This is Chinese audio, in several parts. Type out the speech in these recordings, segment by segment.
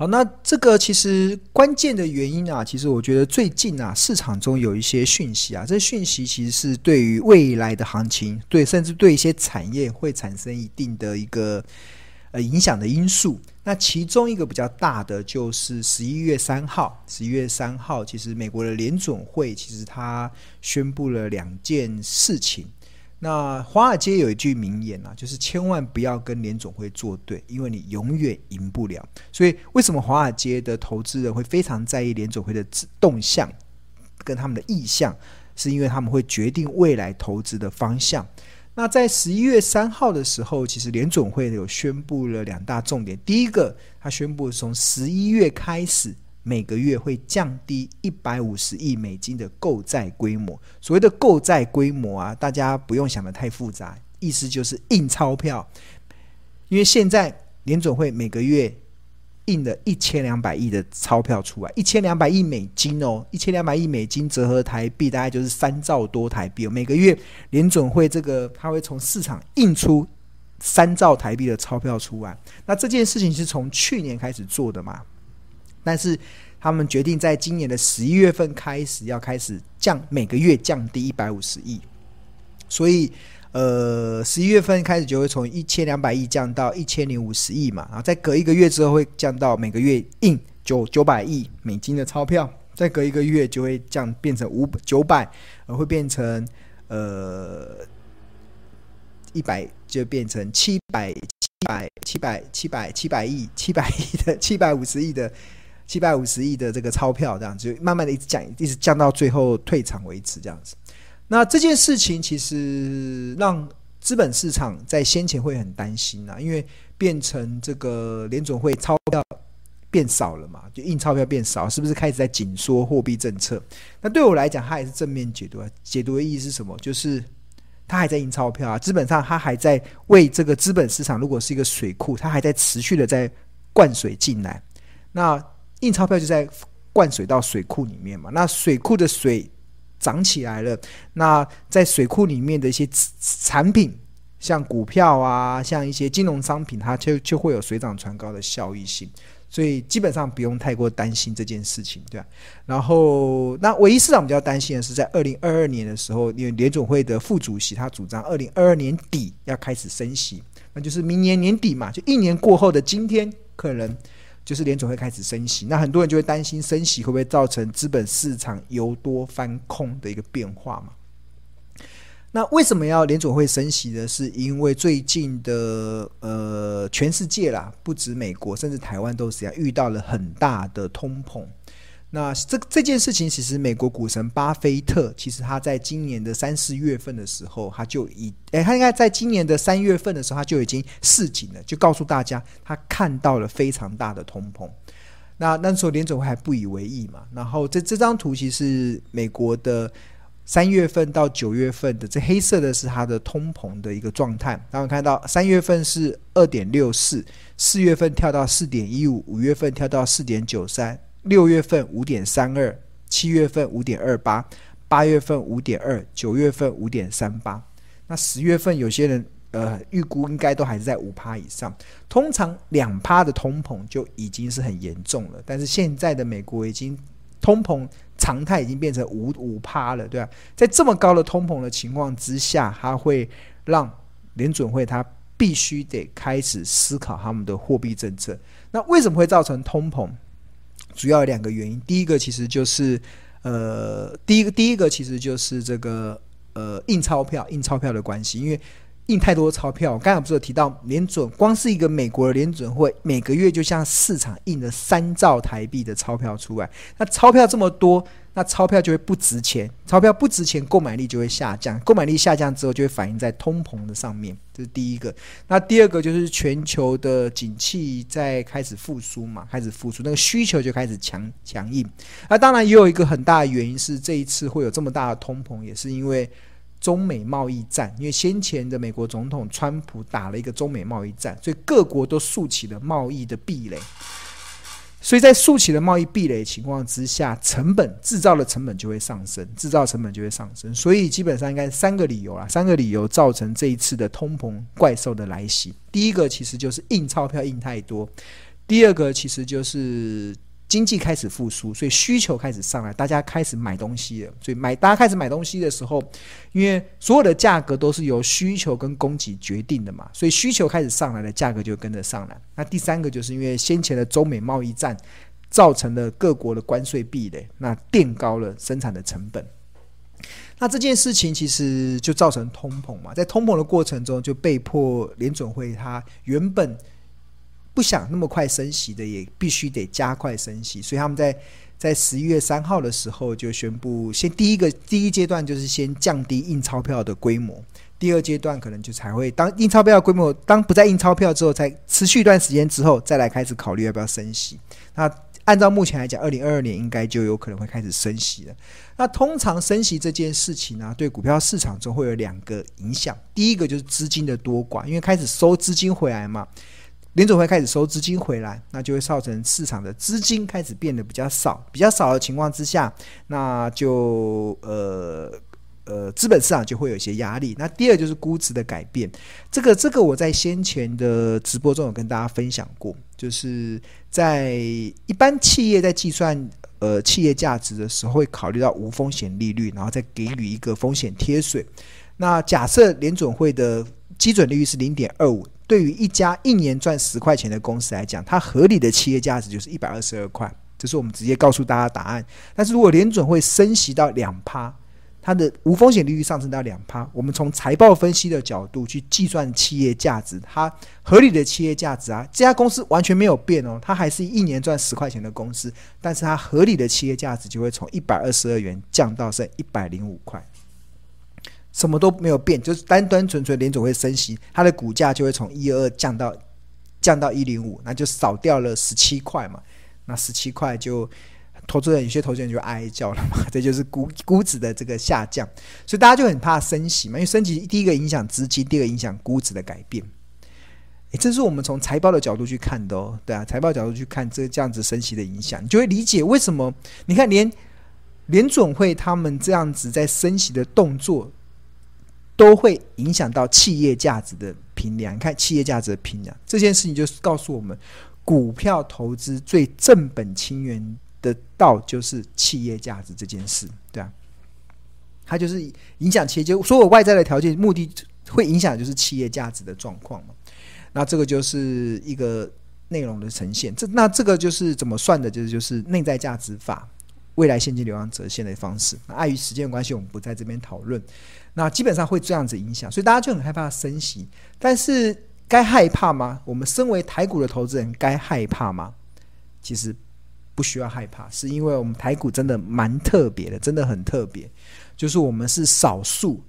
好，那这个其实关键的原因啊，其实我觉得最近啊，市场中有一些讯息啊，这讯息其实是对于未来的行情，对，甚至对一些产业会产生一定的一个呃影响的因素。那其中一个比较大的就是十一月三号，十一月三号，其实美国的联准会其实它宣布了两件事情。那华尔街有一句名言啊，就是千万不要跟联总会作对，因为你永远赢不了。所以为什么华尔街的投资人会非常在意联总会的动向跟他们的意向，是因为他们会决定未来投资的方向。那在十一月三号的时候，其实联总会有宣布了两大重点。第一个，他宣布从十一月开始。每个月会降低一百五十亿美金的购债规模。所谓的购债规模啊，大家不用想得太复杂，意思就是印钞票。因为现在联准会每个月印了一千两百亿的钞票出来，一千两百亿美金哦，一千两百亿美金折合台币大概就是三兆多台币。每个月联准会这个他会从市场印出三兆台币的钞票出来。那这件事情是从去年开始做的嘛？但是他们决定在今年的十一月份开始要开始降，每个月降低一百五十亿，所以呃十一月份开始就会从一千两百亿降到一千零五十亿嘛，然后再隔一个月之后会降到每个月印九九百亿美金的钞票，再隔一个月就会降变成五九百，而会变成呃一百就变成七百七百七百七百七百亿七百亿的七百五十亿的。七百五十亿的这个钞票，这样子慢慢的一直降，一直降到最后退场为止，这样子。那这件事情其实让资本市场在先前会很担心啊，因为变成这个联总会钞票变少了嘛，就印钞票变少，是不是开始在紧缩货币政策？那对我来讲，它也是正面解读啊。解读的意义是什么？就是它还在印钞票啊，基本上它还在为这个资本市场，如果是一个水库，它还在持续的在灌水进来。那印钞票就在灌水到水库里面嘛，那水库的水涨起来了，那在水库里面的一些产品，像股票啊，像一些金融商品，它就就会有水涨船高的效益性，所以基本上不用太过担心这件事情，对吧？然后，那唯一市场比较担心的是，在二零二二年的时候，因为联总会的副主席他主张二零二二年底要开始升息，那就是明年年底嘛，就一年过后的今天可能。就是联总会开始升息，那很多人就会担心升息会不会造成资本市场由多翻空的一个变化嘛？那为什么要联总会升息呢？是因为最近的呃，全世界啦，不止美国，甚至台湾都是这样，遇到了很大的通膨。那这这件事情，其实美国股神巴菲特，其实他在今年的三四月份的时候，他就已，诶，他应该在今年的三月份的时候，他就已经示警了，就告诉大家，他看到了非常大的通膨。那那时候联准会还不以为意嘛。然后这这张图其实美国的三月份到九月份的，这黑色的是它的通膨的一个状态。然后看到三月份是二点六四，四月份跳到四点一五，五月份跳到四点九三。六月份五点三二，七月份五点二八，八月份五点二，九月份五点三八。那十月份有些人呃预估应该都还是在五趴以上。通常两趴的通膨就已经是很严重了，但是现在的美国已经通膨常态已经变成五五趴了，对吧？在这么高的通膨的情况之下，它会让联准会它必须得开始思考他们的货币政策。那为什么会造成通膨？主要有两个原因，第一个其实就是，呃，第一个第一个其实就是这个呃印钞票印钞票的关系，因为印太多钞票，我刚才不是有提到联准，光是一个美国的联准会每个月就向市场印了三兆台币的钞票出来，那钞票这么多。那钞票就会不值钱，钞票不值钱，购买力就会下降，购买力下降之后就会反映在通膨的上面，这是第一个。那第二个就是全球的景气在开始复苏嘛，开始复苏，那个需求就开始强强硬。那当然也有一个很大的原因是这一次会有这么大的通膨，也是因为中美贸易战，因为先前的美国总统川普打了一个中美贸易战，所以各国都竖起了贸易的壁垒。所以在竖起的贸易壁垒情况之下，成本制造的成本就会上升，制造成本就会上升。所以基本上应该三个理由啊，三个理由造成这一次的通膨怪兽的来袭。第一个其实就是印钞票印太多，第二个其实就是经济开始复苏，所以需求开始上来，大家开始买东西了。所以买大家开始买东西的时候，因为所有的价格都是由需求跟供给决定的嘛，所以需求开始上来了，价格就跟着上来。那第三个就是因为先前的中美贸易战造成了各国的关税壁垒，那垫高了生产的成本。那这件事情其实就造成通膨嘛，在通膨的过程中，就被迫联准会它原本。不想那么快升息的，也必须得加快升息。所以他们在在十一月三号的时候就宣布，先第一个第一阶段就是先降低印钞票的规模，第二阶段可能就才会当印钞票的规模当不再印钞票之后，才持续一段时间之后再来开始考虑要不要升息。那按照目前来讲，二零二二年应该就有可能会开始升息了。那通常升息这件事情呢、对股票市场中会有两个影响，第一个就是资金的多寡，因为开始收资金回来嘛。联总会开始收资金回来，那就会造成市场的资金开始变得比较少，比较少的情况之下，那就呃呃资本市场就会有一些压力。那第二就是估值的改变，这个这个我在先前的直播中有跟大家分享过，就是在一般企业在计算呃企业价值的时候，会考虑到无风险利率，然后再给予一个风险贴水。那假设联准会的基准利率是零点二五。对于一家一年赚十块钱的公司来讲，它合理的企业价值就是一百二十二块，这是我们直接告诉大家答案。但是如果联准会升息到两趴，它的无风险利率上升到两趴，我们从财报分析的角度去计算企业价值，它合理的企业价值啊，这家公司完全没有变哦，它还是一年赚十块钱的公司，但是它合理的企业价值就会从一百二十二元降到剩一百零五块。什么都没有变，就是单单纯纯联总会升息，它的股价就会从一二二降到降到一零五，那就少掉了十七块嘛。那十七块就投资人有些投资人就哀叫了嘛，这就是估估值的这个下降，所以大家就很怕升息嘛，因为升息第一个影响资金，第二个影响估值的改变。诶，这是我们从财报的角度去看的哦，对啊，财报角度去看这这样子升息的影响，你就会理解为什么你看连联准会他们这样子在升息的动作。都会影响到企业价值的评量。你看企业价值的评量这件事情，就是告诉我们，股票投资最正本清源的道就是企业价值这件事，对啊，它就是影响企业，就所有外在的条件，目的会影响就是企业价值的状况嘛。那这个就是一个内容的呈现。这那这个就是怎么算的？就是就是内在价值法，未来现金流量折现的方式。碍于时间关系，我们不在这边讨论。那基本上会这样子影响，所以大家就很害怕升息。但是该害怕吗？我们身为台股的投资人，该害怕吗？其实不需要害怕，是因为我们台股真的蛮特别的，真的很特别。就是我们是少数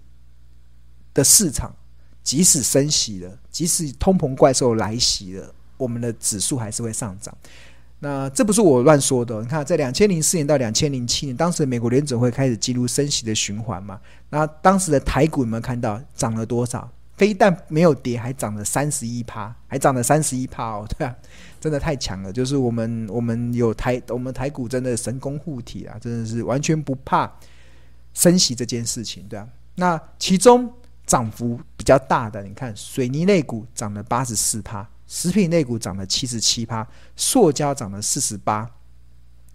的市场，即使升息了，即使通膨怪兽来袭了，我们的指数还是会上涨。那这不是我乱说的。你看，在两千零四年到两千零七年，当时美国联准会开始进入升息的循环嘛。那当时的台股有没有看到涨了多少？非但没有跌，还涨了三十一趴，还涨了三十一趴哦，对啊，真的太强了。就是我们我们有台我们台股真的神功护体啊，真的是完全不怕升息这件事情，对啊。那其中涨幅比较大的，你看水泥类股涨了八十四趴。食品类股涨了七十七趴，塑胶涨了四十八，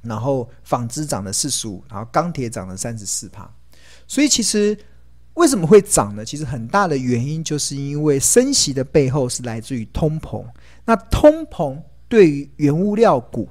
然后纺织涨了四十五，然后钢铁涨了三十四趴。所以其实为什么会涨呢？其实很大的原因就是因为升息的背后是来自于通膨。那通膨对于原物料股，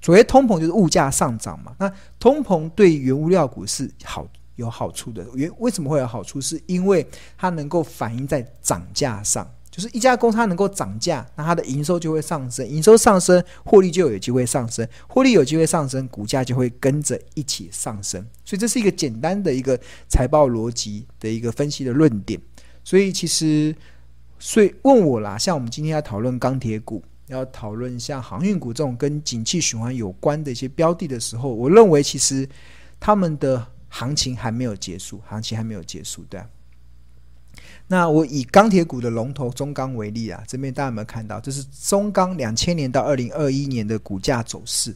所谓通膨就是物价上涨嘛。那通膨对原物料股是好有好处的。原为什么会有好处？是因为它能够反映在涨价上。就是一家公司它能够涨价，那它的营收就会上升，营收上升，获利就有机会上升，获利有机会上升，股价就会跟着一起上升。所以这是一个简单的一个财报逻辑的一个分析的论点。所以其实，所以问我啦，像我们今天要讨论钢铁股，要讨论像航运股这种跟景气循环有关的一些标的的时候，我认为其实他们的行情还没有结束，行情还没有结束，对。那我以钢铁股的龙头中钢为例啊，这边大家有没有看到？这是中钢两千年到二零二一年的股价走势。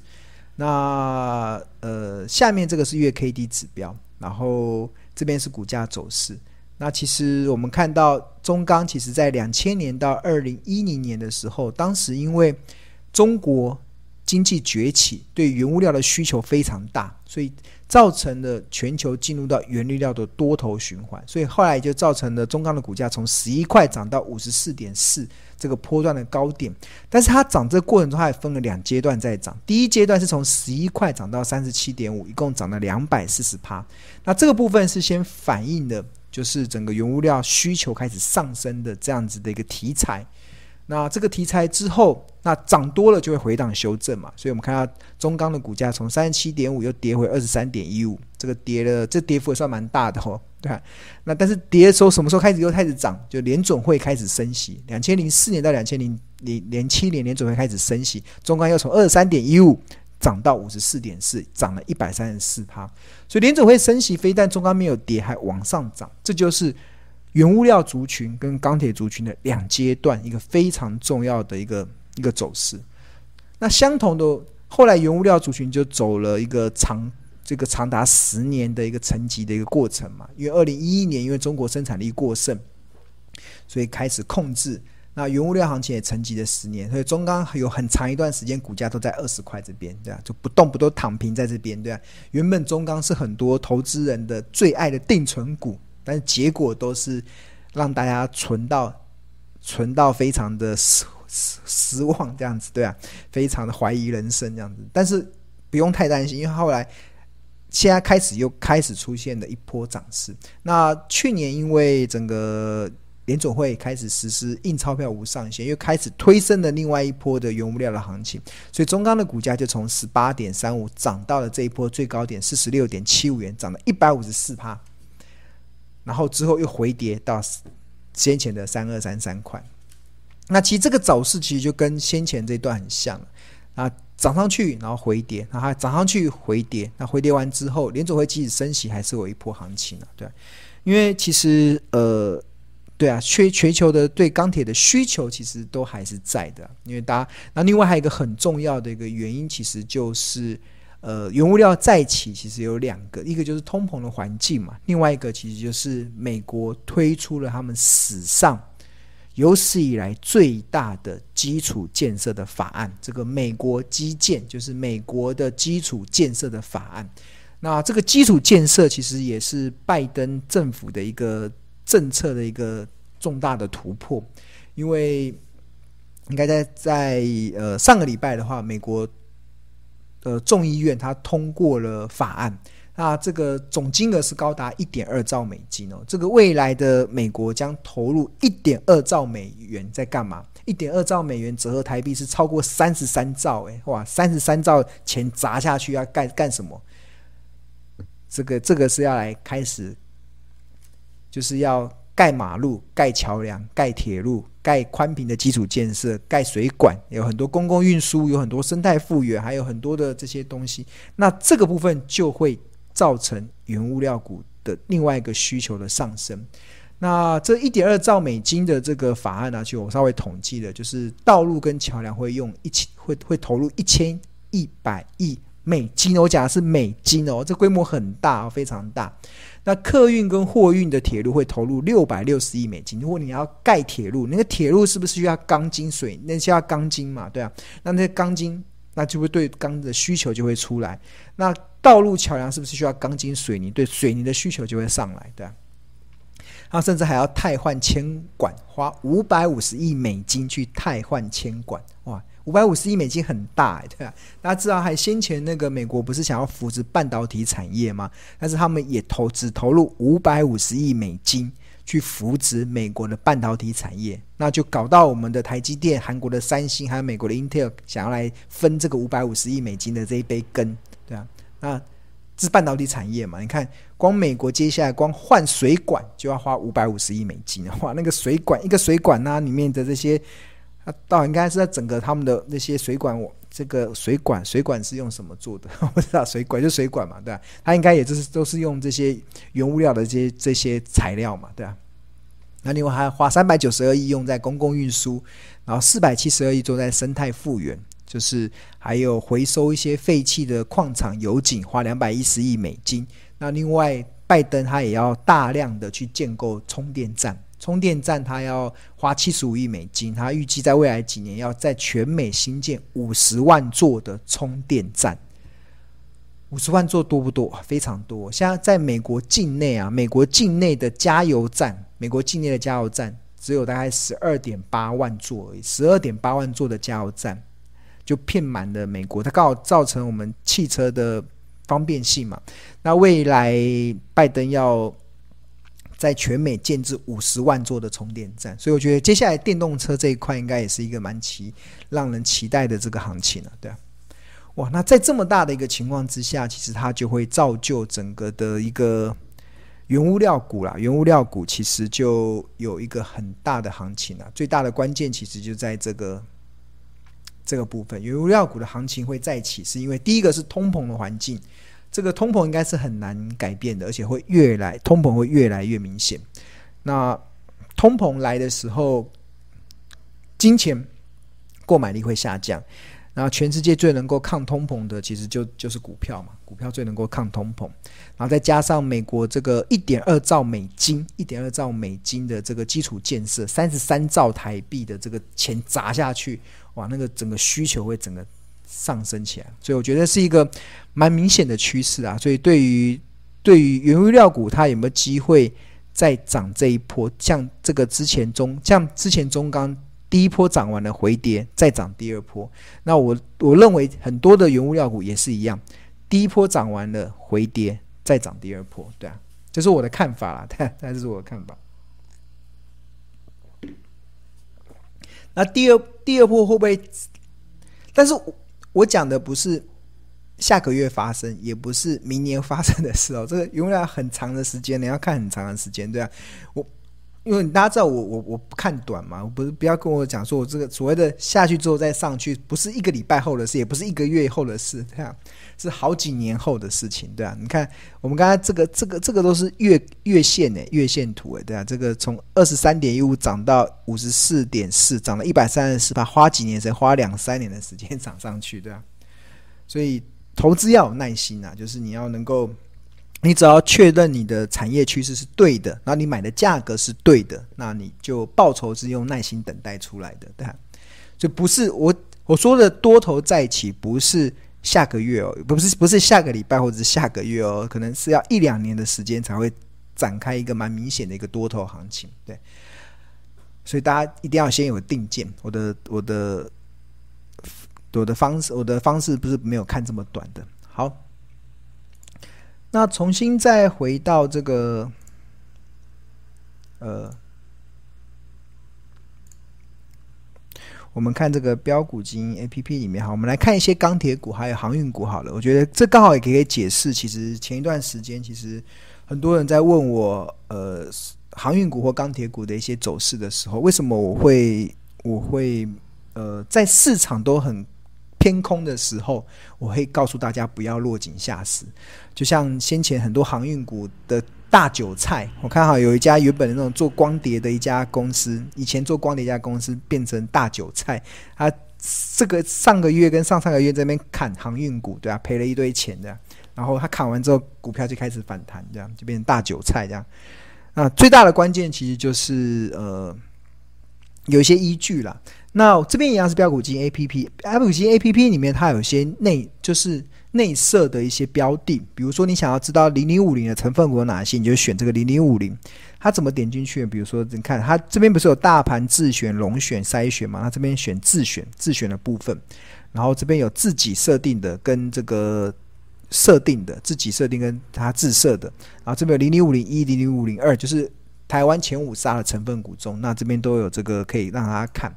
那呃，下面这个是月 K D 指标，然后这边是股价走势。那其实我们看到中钢，其实在两千年到二零一零年的时候，当时因为中国经济崛起，对原物料的需求非常大，所以造成了全球进入到原物料的多头循环，所以后来就造成了中钢的股价从十一块涨到五十四点四这个波段的高点。但是它涨这个过程中，它也分了两阶段在涨。第一阶段是从十一块涨到三十七点五，一共涨了两百四十趴。那这个部分是先反映的，就是整个原物料需求开始上升的这样子的一个题材。那这个题材之后，那涨多了就会回档修正嘛，所以我们看到中钢的股价从三十七点五又跌回二十三点一五，这个跌了，这跌幅也算蛮大的哦，对吧？那但是跌的时候什么时候开始又开始涨？就联准会开始升息，两千零四年到两千零零七年联准会开始升息，中钢又从二十三点一五涨到五十四点四，涨了一百三十四趴，所以联准会升息，非但中钢没有跌，还往上涨，这就是。原物料族群跟钢铁族群的两阶段，一个非常重要的一个一个走势。那相同的，后来原物料族群就走了一个长这个长达十年的一个沉寂的一个过程嘛。因为二零一一年，因为中国生产力过剩，所以开始控制。那原物料行情也沉寂了十年，所以中钢有很长一段时间股价都在二十块这边，对吧？就不动不动躺平在这边，对吧？原本中钢是很多投资人的最爱的定存股。但是结果都是让大家存到存到非常的失望这样子，对啊，非常的怀疑人生这样子。但是不用太担心，因为后来现在开始又开始出现了一波涨势。那去年因为整个联总会开始实施印钞票无上限，又开始推升了另外一波的原物料的行情，所以中钢的股价就从十八点三五涨到了这一波最高点四十六点七五元，涨了一百五十四趴。然后之后又回跌到先前的三二三三块，那其实这个走势其实就跟先前这段很像啊，涨上去然后回跌，然后涨上去回跌，那回跌完之后，联准会即使升息还是有一波行情啊，对，因为其实呃，对啊，全全球的对钢铁的需求其实都还是在的，因为大家，那另外还有一个很重要的一个原因，其实就是。呃，原物料再起其实有两个，一个就是通膨的环境嘛，另外一个其实就是美国推出了他们史上有史以来最大的基础建设的法案，这个美国基建就是美国的基础建设的法案。那这个基础建设其实也是拜登政府的一个政策的一个重大的突破，因为应该在在呃上个礼拜的话，美国。呃，众议院它通过了法案，那这个总金额是高达一点二兆美金哦。这个未来的美国将投入一点二兆美元在干嘛？一点二兆美元折合台币是超过三十三兆哎，哇，三十三兆钱砸下去要干干什么？这个这个是要来开始，就是要。盖马路、盖桥梁、盖铁路、盖宽频的基础建设、盖水管，有很多公共运输，有很多生态复原，还有很多的这些东西。那这个部分就会造成原物料股的另外一个需求的上升。那这一点二兆美金的这个法案呢、啊，就我稍微统计的，就是道路跟桥梁会用一千，会会投入一千一百亿美金。我讲的是美金哦，这规模很大，非常大。那客运跟货运的铁路会投入六百六十亿美金。如果你要盖铁路，那个铁路是不是需要钢筋水？那需要钢筋嘛？对啊，那那钢筋，那就会对钢的需求就会出来。那道路桥梁是不是需要钢筋水泥？对水泥的需求就会上来，对啊。他甚至还要汰换铅管，花五百五十亿美金去汰换铅管，哇！五百五十亿美金很大，对吧？大家知道，还先前那个美国不是想要扶持半导体产业吗？但是他们也投资投入五百五十亿美金去扶持美国的半导体产业，那就搞到我们的台积电、韩国的三星还有美国的 Intel 想要来分这个五百五十亿美金的这一杯羹，那是半导体产业嘛？你看，光美国接下来光换水管就要花五百五十亿美金，哇，那个水管一个水管呐、里面的这些。啊倒应该是在整个他们的那些水管，我这个水管水管是用什么做的？我知道，水管就水管嘛，对吧？它应该也就是都是用这些原物料的这些这些材料嘛，对吧？那另外还花三百九十二亿用在公共运输，然后四百七十二亿做在生态复原，就是还有回收一些废弃的矿场油井，花两百一十亿美金。那另外拜登他也要大量的去建构充电站。充电站他要花七十五亿美金，他预计在未来几年要在全美新建五十万座的充电站。五十万座多不多？非常多。现在在美国境内啊，美国境内的加油站，美国境内的加油站只有大概十二点八万座而已，十二点八万座的加油站就骗满了美国，它刚好造成我们汽车的方便性嘛。那未来拜登要。在全美建置五十万座的充电站，所以我觉得接下来电动车这一块应该也是一个蛮期让人期待的这个行情了，对啊，哇，那在这么大的一个情况之下，其实它就会造就整个的一个原物料股啦，原物料股其实就有一个很大的行情了，最大的关键其实就在这个这个部分，原物料股的行情会再起，是因为第一个是通膨的环境。这个通膨应该是很难改变的，而且会越来通膨会越来越明显。那通膨来的时候，金钱购买力会下降。然后全世界最能够抗通膨的，其实就就是股票嘛，股票最能够抗通膨。然后再加上美国这个一点二兆美金、一点二兆美金的这个基础建设，三十三兆台币的这个钱砸下去，哇，那个整个需求会整个。上升起来，所以我觉得是一个蛮明显的趋势啊。所以对于对于原物料股，它有没有机会再涨这一波？像这个之前中，像之前中钢第一波涨完了回跌，再涨第二波。那我我认为很多的原物料股也是一样，第一波涨完了回跌，再涨第二波。对啊，这是我的看法啦。对，这是我的看法。那第二第二波会不会？但是。我讲的不是下个月发生，也不是明年发生的事哦。这个永远很长的时间，你要看很长的时间，对啊。我因为大家知道我我我不看短嘛，不是不要跟我讲说我这个所谓的下去之后再上去，不是一个礼拜后的事，也不是一个月后的事，对啊，是好几年后的事情，对啊。你看我们刚才这个这个这个都是月月线呢，月线图诶，对啊。这个从二十三点一五涨到五十四点四，涨了一百三十四，它花几年才，花两三年的时间涨上去，对啊。所以投资要有耐心啊，就是你要能够。你只要确认你的产业趋势是对的，那你买的价格是对的，那你就报酬是用耐心等待出来的，对？就不是我我说的多头再起，不是下个月哦，不是不是下个礼拜或者是下个月哦，可能是要一两年的时间才会展开一个蛮明显的一个多头行情，对。所以大家一定要先有定见，我的我的我的方式，我的方式不是没有看这么短的，好。那重新再回到这个，呃，我们看这个标股基金 A P P 里面哈，我们来看一些钢铁股还有航运股好了。我觉得这刚好也可以解释，其实前一段时间其实很多人在问我，呃，航运股或钢铁股的一些走势的时候，为什么我会我会呃在市场都很。天空的时候，我会告诉大家不要落井下石。就像先前很多航运股的大韭菜，我看好有一家原本的那种做光碟的一家公司，以前做光碟一家公司变成大韭菜。他这个上个月跟上上个月这边砍航运股，对啊，赔了一堆钱的。然后他砍完之后，股票就开始反弹，这样就变成大韭菜这样。啊，最大的关键其实就是呃，有一些依据啦。那这边一样是标股金 A P P，标股金 A P P 里面它有些内就是内设的一些标的，比如说你想要知道零零五零的成分股有哪些，你就选这个零零五零。它怎么点进去？比如说你看它这边不是有大盘自选、龙选、筛选嘛？它这边选自选，自选的部分，然后这边有自己设定的跟这个设定的，自己设定跟它自设的，然后这边零零五零一、零零五零二，就是台湾前五杀的成分股中，那这边都有这个可以让大家看。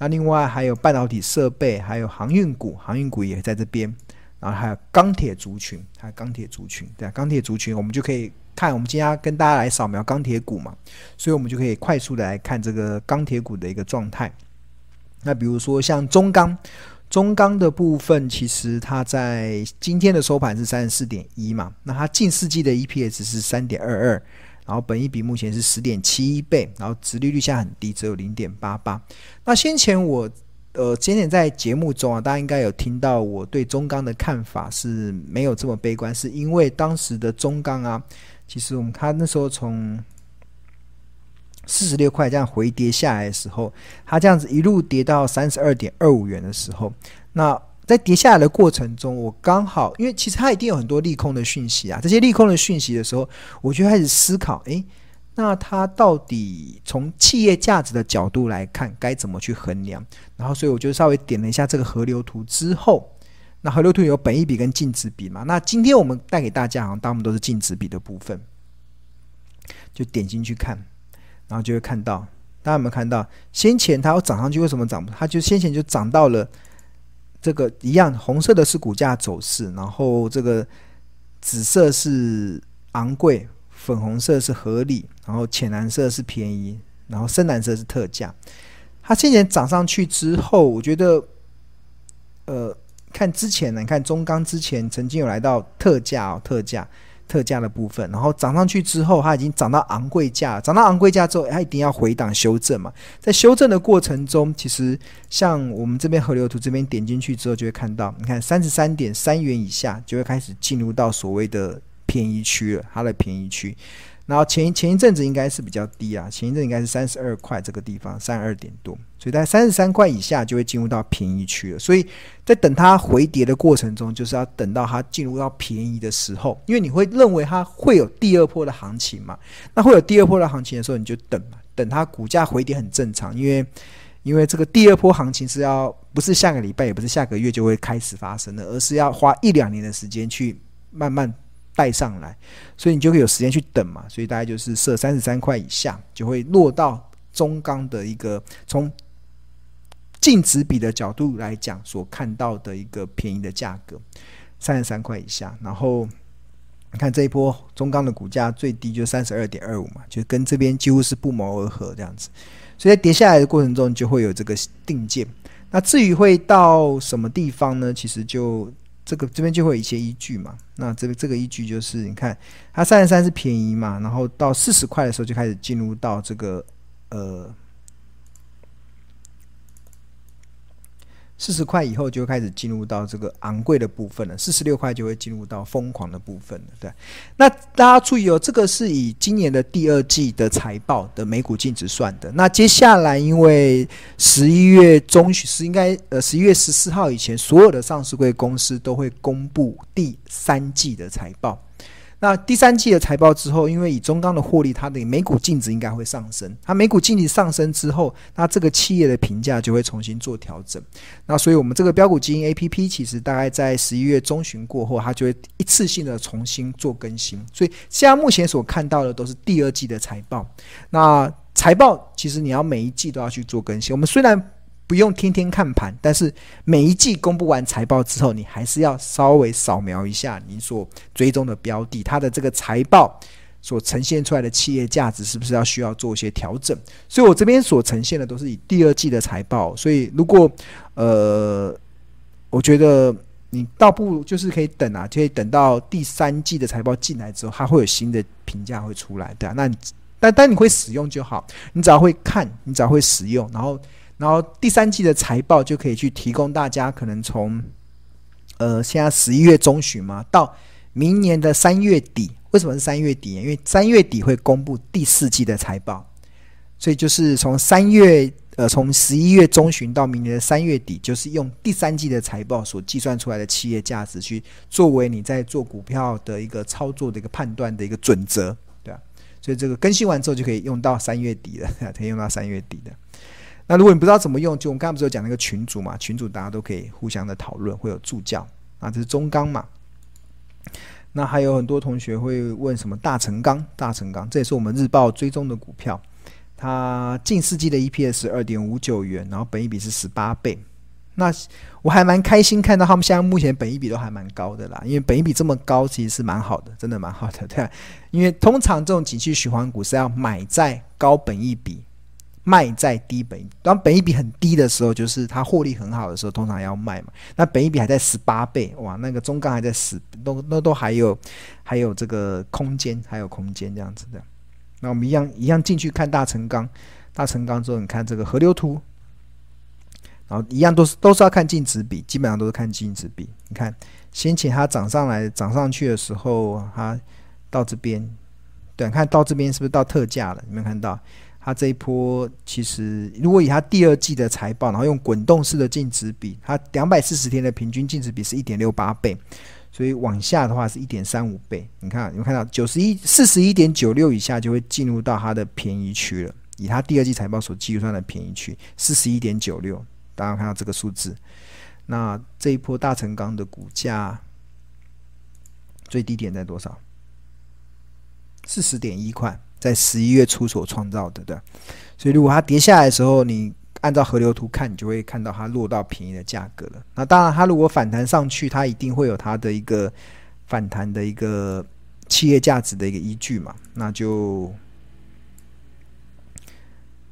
那另外还有半导体设备，还有航运股，航运股也在这边，然后还有钢铁族群，还有钢铁族群，对啊，钢铁族群我们就可以看，我们今天跟大家来扫描钢铁股嘛，所以我们就可以快速的来看这个钢铁股的一个状态。那比如说像中钢，中钢的部分，其实它在今天的收盘是三十四点一嘛，那它近四季的 EPS 是三点二二。然后本益比目前是十点七一倍，然后殖利率现在很低，只有零点八八。那先前我呃，今天在节目中啊，大家应该有听到我对中钢的看法是没有这么悲观，是因为当时的中钢啊，其实我们看那时候从四十六块这样回跌下来的时候，它这样子一路跌到三十二点二五元的时候，那在跌下来的过程中，我刚好因为其实它一定有很多利空的讯息啊，这些利空的讯息的时候，我就开始思考，诶，那它到底从企业价值的角度来看，该怎么去衡量？然后，所以我就稍微点了一下这个河流图之后。那河流图有本益比跟净值比嘛？那今天我们带给大家，好像大部分都是净值比的部分，就点进去看，然后就会看到，大家有没有看到？先前它要涨上去，为什么涨？它就先前就涨到了这个一样，红色的是股价走势，然后这个紫色是昂贵，粉红色是合理，然后浅蓝色是便宜，然后深蓝色是特价。它今年涨上去之后，我觉得，呃。看之前呢，你看中钢之前曾经有来到特价哦，特价特价的部分，然后涨上去之后，它已经涨到昂贵价，涨到昂贵价之后，它一定要回档修正嘛。在修正的过程中，其实像我们这边河流图这边点进去之后，就会看到，你看三十三点三元以下就会开始进入到所谓的便宜区了，它的便宜区。然后前前一阵子应该是比较低啊，前一阵应该是三十二块这个地方，三十二点多，所以在三十三块以下就会进入到便宜区了。所以在等它回跌的过程中，就是要等到它进入到便宜的时候，因为你会认为它会有第二波的行情嘛。那会有第二波的行情的时候，你就等嘛，等它股价回跌很正常，因为因为这个第二波行情是要不是下个礼拜，也不是下个月就会开始发生的，而是要花一两年的时间去慢慢。带上来，所以你就会有时间去等嘛，所以大概就是设三十三块以下，就会落到中钢的一个从净值比的角度来讲所看到的一个便宜的价格，三十三块以下。然后你看这一波中钢的股价最低就三十二点二五嘛，就跟这边几乎是不谋而合这样子。所以在跌下来的过程中，就会有这个定见。那至于会到什么地方呢？其实就。这个这边就会有一些依据嘛，那这个这个依据就是你看，它三十三是便宜嘛，然后到四十块的时候就开始进入到这个呃。四十块以后就开始进入到这个昂贵的部分了，四十六块就会进入到疯狂的部分了。对，那大家注意哦，这个是以今年的第二季的财报的每股净值算的。那接下来因为十一月中旬是应该呃十一月十四号以前，所有的上市贵公司都会公布第三季的财报。那第三季的财报之后，因为以中钢的获利，它的每股净值应该会上升。它每股净值上升之后，那这个企业的评价就会重新做调整。那所以我们这个标股基因 APP 其实大概在十一月中旬过后，它就会一次性的重新做更新。所以现在目前所看到的都是第二季的财报。那财报其实你要每一季都要去做更新。我们虽然不用天天看盘，但是每一季公布完财报之后，你还是要稍微扫描一下你所追踪的标的，它的这个财报所呈现出来的企业价值是不是要需要做一些调整？所以我这边所呈现的都是以第二季的财报，所以如果呃，我觉得你倒不就是可以等啊，可以等到第三季的财报进来之后，它会有新的评价会出来，对啊，那你但但你会使用就好，你只要会看，你只要会使用，然后。然后第三季的财报就可以去提供大家，可能从呃现在十一月中旬嘛，到明年的三月底。为什么是三月底？因为三月底会公布第四季的财报，所以就是从三月呃从十一月中旬到明年的三月底，就是用第三季的财报所计算出来的企业价值，去作为你在做股票的一个操作的一个判断的一个准则，对吧？所以这个更新完之后就可以用到三月底了，可以用到三月底的。那如果你不知道怎么用，就我们刚刚不是有讲那个群组嘛？群组大家都可以互相的讨论，会有助教啊。这是中钢嘛？那还有很多同学会问什么大成钢？大成钢，这也是我们日报追踪的股票。它近四季的 EPS 二点五九元，然后本一比是十八倍。那我还蛮开心看到他们现在目前本一比都还蛮高的啦，因为本一比这么高，其实是蛮好的，真的蛮好的，对。因为通常这种景气循环股是要买在高本一比。卖在低本，当本一比很低的时候，就是它获利很好的时候，通常要卖嘛。那本一比还在十八倍，哇，那个中钢还在十，都都都还有还有这个空间，还有空间这样子的。那我们一样一样进去看大成钢，大成钢之后，你看这个河流图，然后一样都是都是要看净值比，基本上都是看净值比。你看先前它涨上来涨上去的时候，它到这边，对，看到这边是不是到特价了？有没有看到？它这一波其实如果以它第二季的财报，然后用滚动式的净值比，它两百四十天的平均净值比是一点六八倍，所以往下的话是一点三五倍。你看，你们看到九十一四十一点九六以下就会进入到它的便宜区了。以它第二季财报所计算的便宜区四十一点九六，大家看到这个数字。那这一波大成钢的股价最低点在多少？四十点一块，在十一月初所创造的，对。所以如果它跌下来的时候，你按照河流图看，你就会看到它落到便宜的价格了。那当然，它如果反弹上去，它一定会有它的一个反弹的一个企业价值的一个依据嘛。那就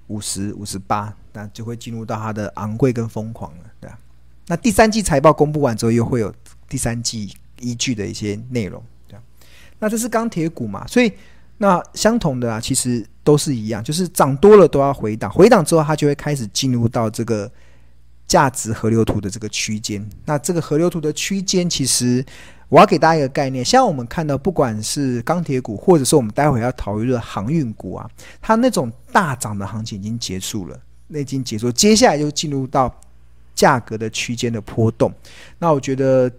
五十五十八，那就会进入到它的昂贵跟疯狂了，对。那第三季财报公布完之后，又会有第三季依据的一些内容。对那这是钢铁股嘛，所以那相同的啊，其实都是一样，就是涨多了都要回档，回档之后它就会开始进入到这个价值河流图的这个区间。那这个河流图的区间，其实我要给大家一个概念，像我们看到，不管是钢铁股，或者是我们待会要讨论的航运股啊，它那种大涨的行情已经结束了，那已经结束，接下来就进入到价格的区间的波动。那我觉得，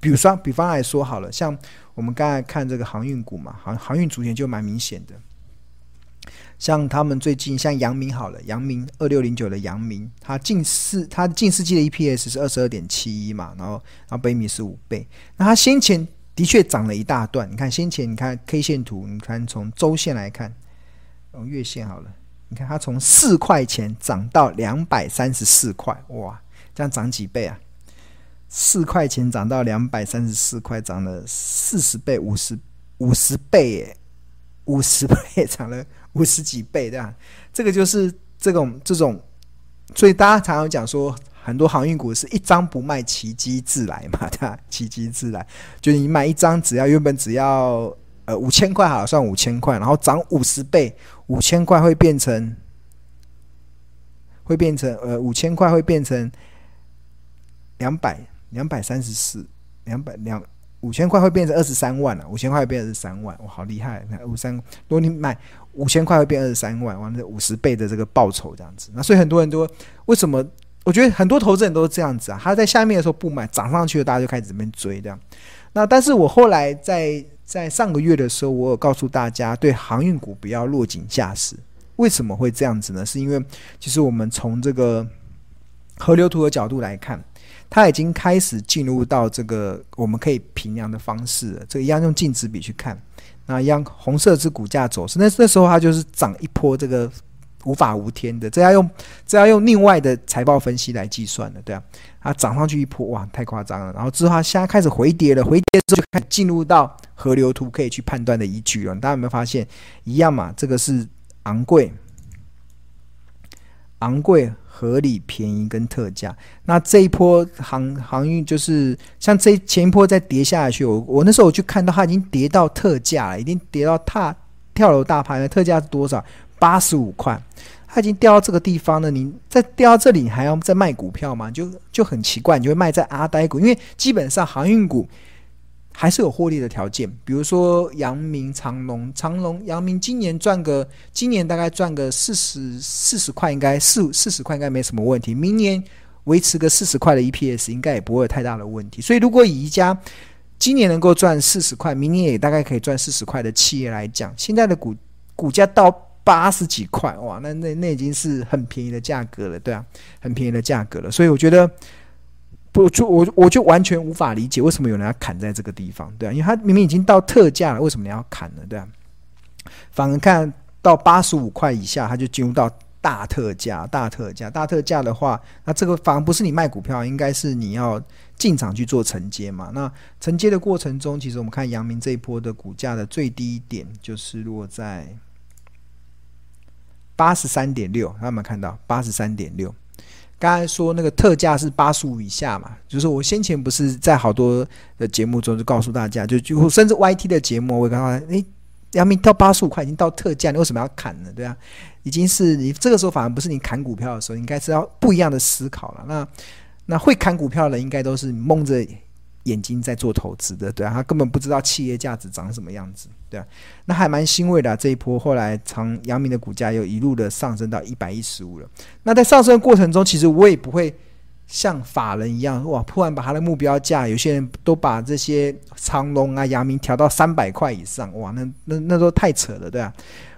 比如说，比方来说好了，像。我们刚才看这个航运股嘛，航航运族群就蛮明显的，像他们最近像阳明好了，阳明二六零九的阳明，它近四它近四季的 EPS 是二十二点七一嘛，然后然后北米是五倍，那它先前的确涨了一大段，你看先前你看 K 线图，你看从周线来看，用月线好了，你看它从四块钱涨到两百三十四块，哇，这样涨几倍啊？四块钱涨到两百三十四块，涨了四十倍、五十五十倍耶，五十倍 涨了五十几倍，这样，这个就是这种这种，所以大家常常讲说，很多航运股是一张不卖，奇迹自来嘛，对吧？奇迹自来，就你买一张，只要原本只要呃五千块，好算五千块，然后涨五十倍，五千块会变成会变成呃五千块会变成两百。两百三十四，两百两五千块会变成二十三万了，五千块会变二十三万，哇，好厉害！那五三，如果你买五千块会变二十三万，完了五十倍的这个报酬这样子。那所以很多人都为什么？我觉得很多投资人都是这样子啊，他在下面的时候不买，涨上去了大家就开始这边追这样。那但是我后来在在上个月的时候，我有告诉大家，对航运股不要落井下石。为什么会这样子呢？是因为其实我们从这个河流图的角度来看。它已经开始进入到这个我们可以平量的方式了，这个一样用净值比去看，那一样红色是股价走势，那那时候它就是涨一波，这个无法无天的，这要用这要用另外的财报分析来计算的，对啊，它涨上去一波，哇，太夸张了，然后之后它现在开始回跌了，回跌之后就开始进入到河流图可以去判断的依据了，大家有没有发现一样嘛？这个是昂贵，昂贵。合理、便宜跟特价，那这一波航航运就是像这前一波再跌下去，我我那时候我去看到它已经跌到特价了，已经跌到踏跳楼大盘了。特价是多少？八十五块，它已经掉到这个地方了。你再掉到这里，你还要再卖股票吗？就就很奇怪，你就会卖在阿呆股，因为基本上航运股。还是有获利的条件，比如说阳明、长隆、长隆、阳明今年赚个，今年大概赚个四十四十块，应该四四十块应该没什么问题。明年维持个四十块的 EPS，应该也不会有太大的问题。所以，如果以一家今年能够赚四十块，明年也大概可以赚四十块的企业来讲，现在的股股价到八十几块，哇，那那那已经是很便宜的价格了，对啊，很便宜的价格了。所以我觉得。不，就我我就完全无法理解为什么有人要砍在这个地方，对啊，因为它明明已经到特价了，为什么你要砍呢？对啊，反而看到八十五块以下，它就进入到大特价，大特价，大特价的话，那这个反而不是你卖股票，应该是你要进场去做承接嘛。那承接的过程中，其实我们看阳明这一波的股价的最低点就是落在八十三点六，有没有看到八十三点六？刚才说那个特价是八十五以下嘛，就是我先前不是在好多的节目中就告诉大家，就就甚至 YT 的节目，我刚刚，诶，杨明到八十五块已经到特价，你为什么要砍呢？对啊，已经是你这个时候反而不是你砍股票的时候，应该是要不一样的思考了。那那会砍股票的应该都是蒙着眼睛在做投资的，对啊，他根本不知道企业价值长什么样子，对啊，那还蛮欣慰的，这一波后来长阳明的股价又一路的上升到一百一十五了。那在上升的过程中，其实我也不会像法人一样哇，突然把他的目标价，有些人都把这些长荣啊、阳明调到三百块以上，哇，那那那都太扯了，对啊，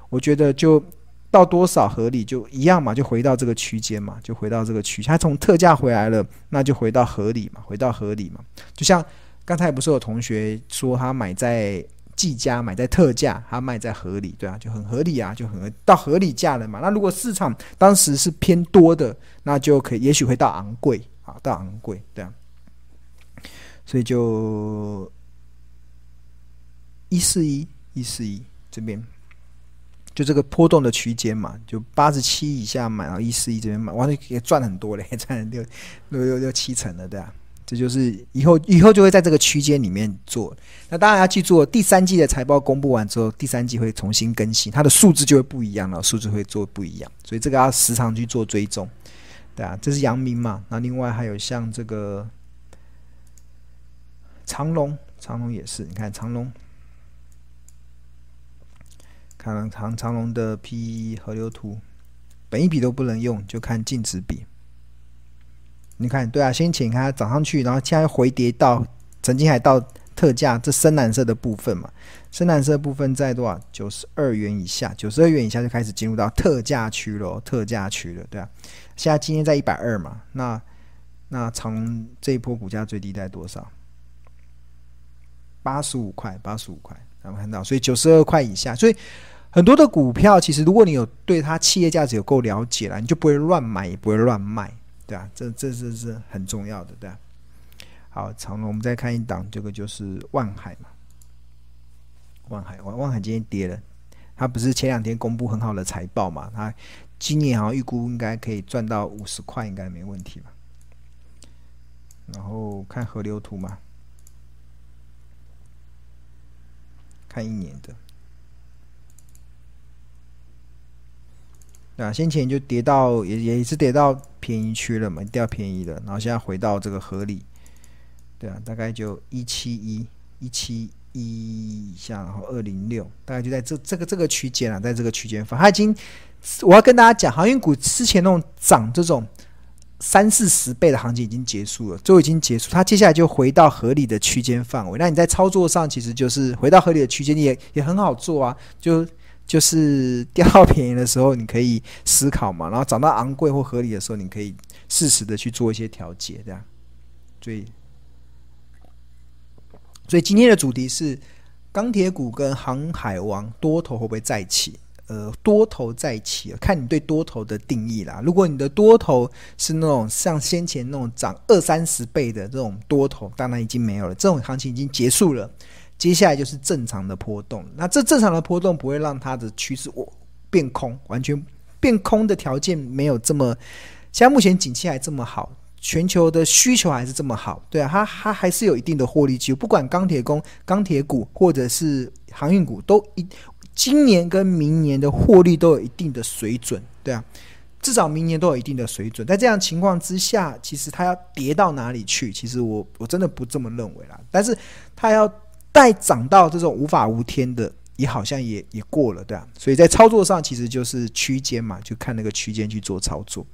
我觉得就。到多少合理就一样嘛，就回到这个区间嘛，就回到这个区间。他从特价回来了，那就回到合理嘛，回到合理嘛。就像刚才不是有同学说他买在技嘉，买在特价，他卖在合理，对啊，就很合理啊，就很到合理价了嘛。那如果市场当时是偏多的，那就可以也许会到昂贵啊，到昂贵，对啊。所以就一四一一四一这边。就这个波动的区间嘛，就八十七以下买，然后一四一这边买，完了也赚很多嘞，赚了六六六六七成了，对啊，这就是以后以后就会在这个区间里面做。那当然要记住，第三季的财报公布完之后，第三季会重新更新，它的数字就会不一样了，数字会做不一样，所以这个要时常去做追踪，对啊，这是阳明嘛，那另外还有像这个长隆，长隆也是，你看长隆。看看长长龙的 P/E 河流图，本一笔都不能用，就看净值比。你看，对啊，先请它涨上去，然后现在回跌到，曾经还到特价，这深蓝色的部分嘛，深蓝色部分在多少？九十二元以下，九十二元以下就开始进入到特价区了，特价区了，对啊。现在今天在一百二嘛，那那长龙这一波股价最低在多少？八十五块，八十五块，咱们看到，所以九十二块以下，所以。很多的股票，其实如果你有对它企业价值有够了解了，你就不会乱买，也不会乱卖，对啊，这这这是很重要的，对啊。好，长龙，我们再看一档，这个就是万海嘛。万海，万万海今天跌了，它不是前两天公布很好的财报嘛？它今年好像预估应该可以赚到五十块，应该没问题吧？然后看河流图嘛，看一年的。啊，先前就跌到也也是跌到便宜区了嘛，掉便宜了，然后现在回到这个合理，对啊，大概就一七一一七一以下，然后二零六，大概就在这这个这个区间啊，在这个区间范，它已经我要跟大家讲，航运股之前那种涨这种三四十倍的行情已经结束了，就已经结束，它接下来就回到合理的区间范围。那你在操作上其实就是回到合理的区间，也也很好做啊，就。就是掉到便宜的时候，你可以思考嘛；然后涨到昂贵或合理的时候，你可以适时的去做一些调节，这样。所以，所以今天的主题是钢铁股跟航海王多头会不会再起？呃，多头再起，看你对多头的定义啦。如果你的多头是那种像先前那种涨二三十倍的这种多头，当然已经没有了，这种行情已经结束了。接下来就是正常的波动，那这正常的波动不会让它的趋势我变空，完全变空的条件没有这么，现在目前景气还这么好，全球的需求还是这么好，对啊，它它还是有一定的获利机会，不管钢铁工、钢铁股或者是航运股，都一今年跟明年的获利都有一定的水准，对啊，至少明年都有一定的水准。在这样情况之下，其实它要跌到哪里去？其实我我真的不这么认为啦，但是它要。待涨到这种无法无天的，也好像也也过了，对啊，所以在操作上其实就是区间嘛，就看那个区间去做操作。